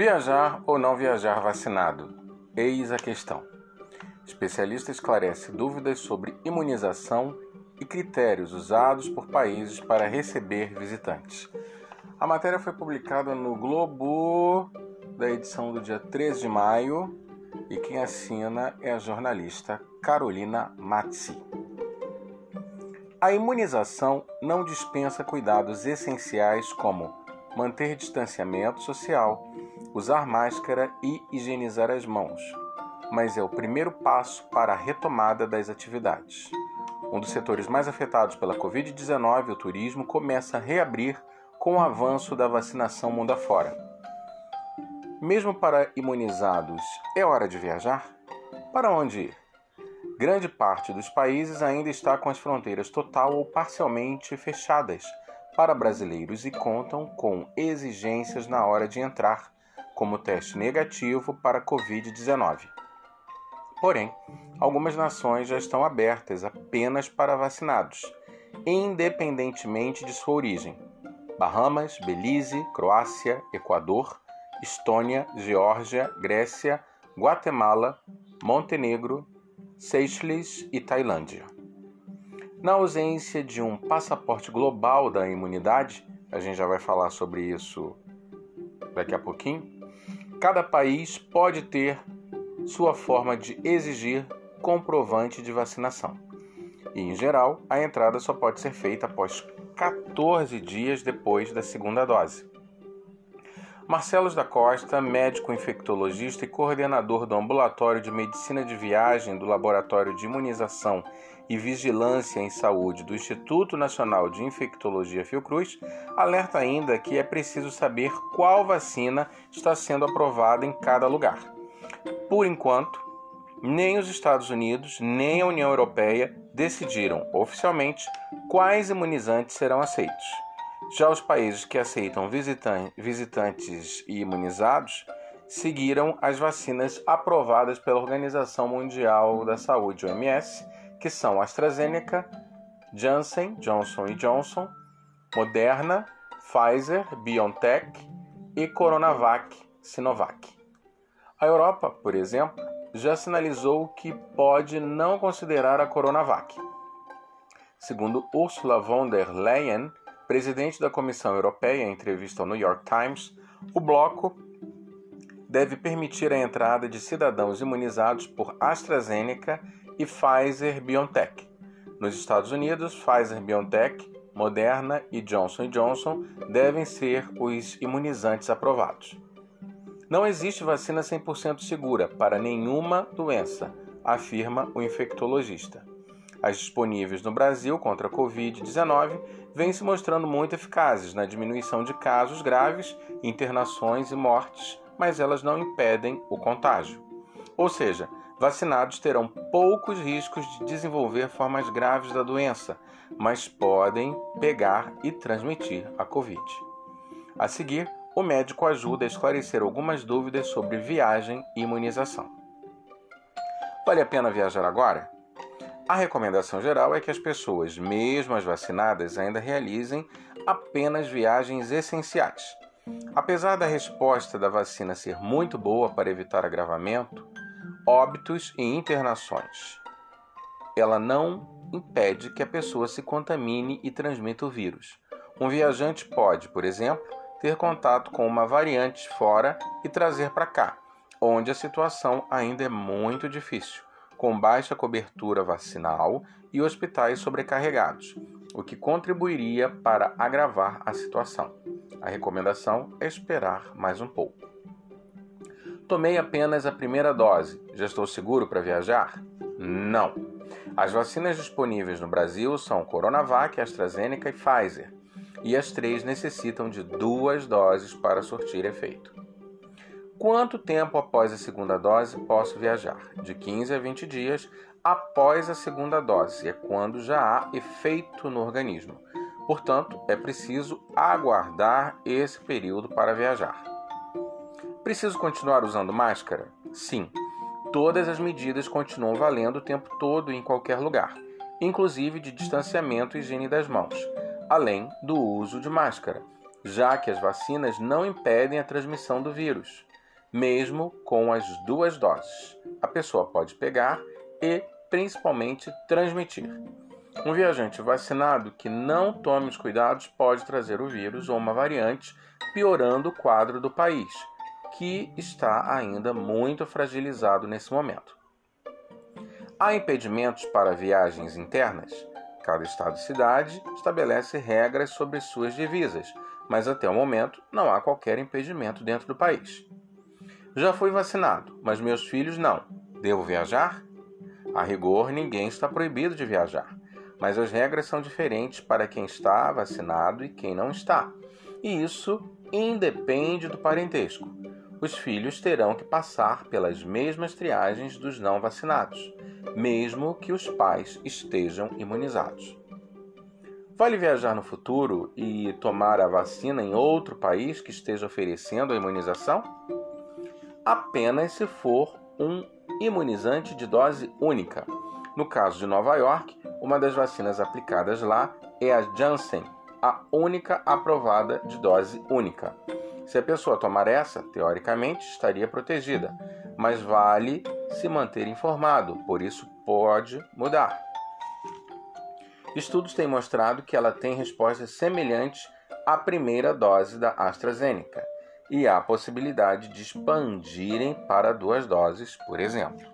Viajar ou não viajar vacinado? Eis a questão. Especialista esclarece dúvidas sobre imunização e critérios usados por países para receber visitantes. A matéria foi publicada no Globo da edição do dia 13 de maio e quem assina é a jornalista Carolina Matzi. A imunização não dispensa cuidados essenciais como manter distanciamento social, usar máscara e higienizar as mãos, mas é o primeiro passo para a retomada das atividades. Um dos setores mais afetados pela Covid-19, o turismo, começa a reabrir com o avanço da vacinação mundo afora. Mesmo para imunizados, é hora de viajar? Para onde ir? Grande parte dos países ainda está com as fronteiras total ou parcialmente fechadas para brasileiros e contam com exigências na hora de entrar, como teste negativo para Covid-19. Porém, algumas nações já estão abertas apenas para vacinados, independentemente de sua origem. Bahamas, Belize, Croácia, Equador, Estônia, Geórgia, Grécia, Guatemala, Montenegro, Seychelles e Tailândia. Na ausência de um passaporte global da imunidade, a gente já vai falar sobre isso daqui a pouquinho, cada país pode ter sua forma de exigir comprovante de vacinação. E, em geral, a entrada só pode ser feita após 14 dias depois da segunda dose. Marcelos da Costa, médico infectologista e coordenador do Ambulatório de Medicina de Viagem do Laboratório de Imunização e Vigilância em Saúde do Instituto Nacional de Infectologia Fiocruz, alerta ainda que é preciso saber qual vacina está sendo aprovada em cada lugar. Por enquanto, nem os Estados Unidos nem a União Europeia decidiram oficialmente quais imunizantes serão aceitos. Já os países que aceitam visitantes e imunizados seguiram as vacinas aprovadas pela Organização Mundial da Saúde, OMS, que são AstraZeneca, Janssen, Johnson Johnson, Moderna, Pfizer, BioNTech e Coronavac, Sinovac. A Europa, por exemplo, já sinalizou que pode não considerar a Coronavac. Segundo Ursula von der Leyen, presidente da Comissão Europeia, em entrevista ao New York Times, o bloco deve permitir a entrada de cidadãos imunizados por AstraZeneca e Pfizer BioNTech. Nos Estados Unidos, Pfizer BioNTech, Moderna e Johnson Johnson devem ser os imunizantes aprovados. Não existe vacina 100% segura para nenhuma doença, afirma o infectologista. As disponíveis no Brasil contra a Covid-19 vêm se mostrando muito eficazes na diminuição de casos graves, internações e mortes, mas elas não impedem o contágio. Ou seja, Vacinados terão poucos riscos de desenvolver formas graves da doença, mas podem pegar e transmitir a Covid. A seguir, o médico ajuda a esclarecer algumas dúvidas sobre viagem e imunização. Vale a pena viajar agora? A recomendação geral é que as pessoas, mesmo as vacinadas, ainda realizem apenas viagens essenciais. Apesar da resposta da vacina ser muito boa para evitar agravamento, óbitos e internações. Ela não impede que a pessoa se contamine e transmita o vírus. Um viajante pode, por exemplo, ter contato com uma variante fora e trazer para cá, onde a situação ainda é muito difícil, com baixa cobertura vacinal e hospitais sobrecarregados, o que contribuiria para agravar a situação. A recomendação é esperar mais um pouco. Tomei apenas a primeira dose. Já estou seguro para viajar? Não. As vacinas disponíveis no Brasil são Coronavac, AstraZeneca e Pfizer, e as três necessitam de duas doses para surtir efeito. Quanto tempo após a segunda dose posso viajar? De 15 a 20 dias após a segunda dose, é quando já há efeito no organismo. Portanto, é preciso aguardar esse período para viajar. Preciso continuar usando máscara? Sim. Todas as medidas continuam valendo o tempo todo em qualquer lugar, inclusive de distanciamento e higiene das mãos, além do uso de máscara, já que as vacinas não impedem a transmissão do vírus. Mesmo com as duas doses. A pessoa pode pegar e, principalmente, transmitir. Um viajante vacinado que não tome os cuidados pode trazer o vírus ou uma variante, piorando o quadro do país, que está ainda muito fragilizado nesse momento. Há impedimentos para viagens internas? Cada estado e cidade estabelece regras sobre suas divisas, mas até o momento não há qualquer impedimento dentro do país. Já fui vacinado, mas meus filhos não. Devo viajar? A rigor, ninguém está proibido de viajar, mas as regras são diferentes para quem está vacinado e quem não está. E isso independe do parentesco. Os filhos terão que passar pelas mesmas triagens dos não vacinados, mesmo que os pais estejam imunizados. Vale viajar no futuro e tomar a vacina em outro país que esteja oferecendo a imunização? Apenas se for um imunizante de dose única. No caso de Nova York, uma das vacinas aplicadas lá é a Janssen, a única aprovada de dose única. Se a pessoa tomar essa, teoricamente estaria protegida, mas vale se manter informado, por isso pode mudar. Estudos têm mostrado que ela tem respostas semelhantes à primeira dose da AstraZeneca e há possibilidade de expandirem para duas doses, por exemplo.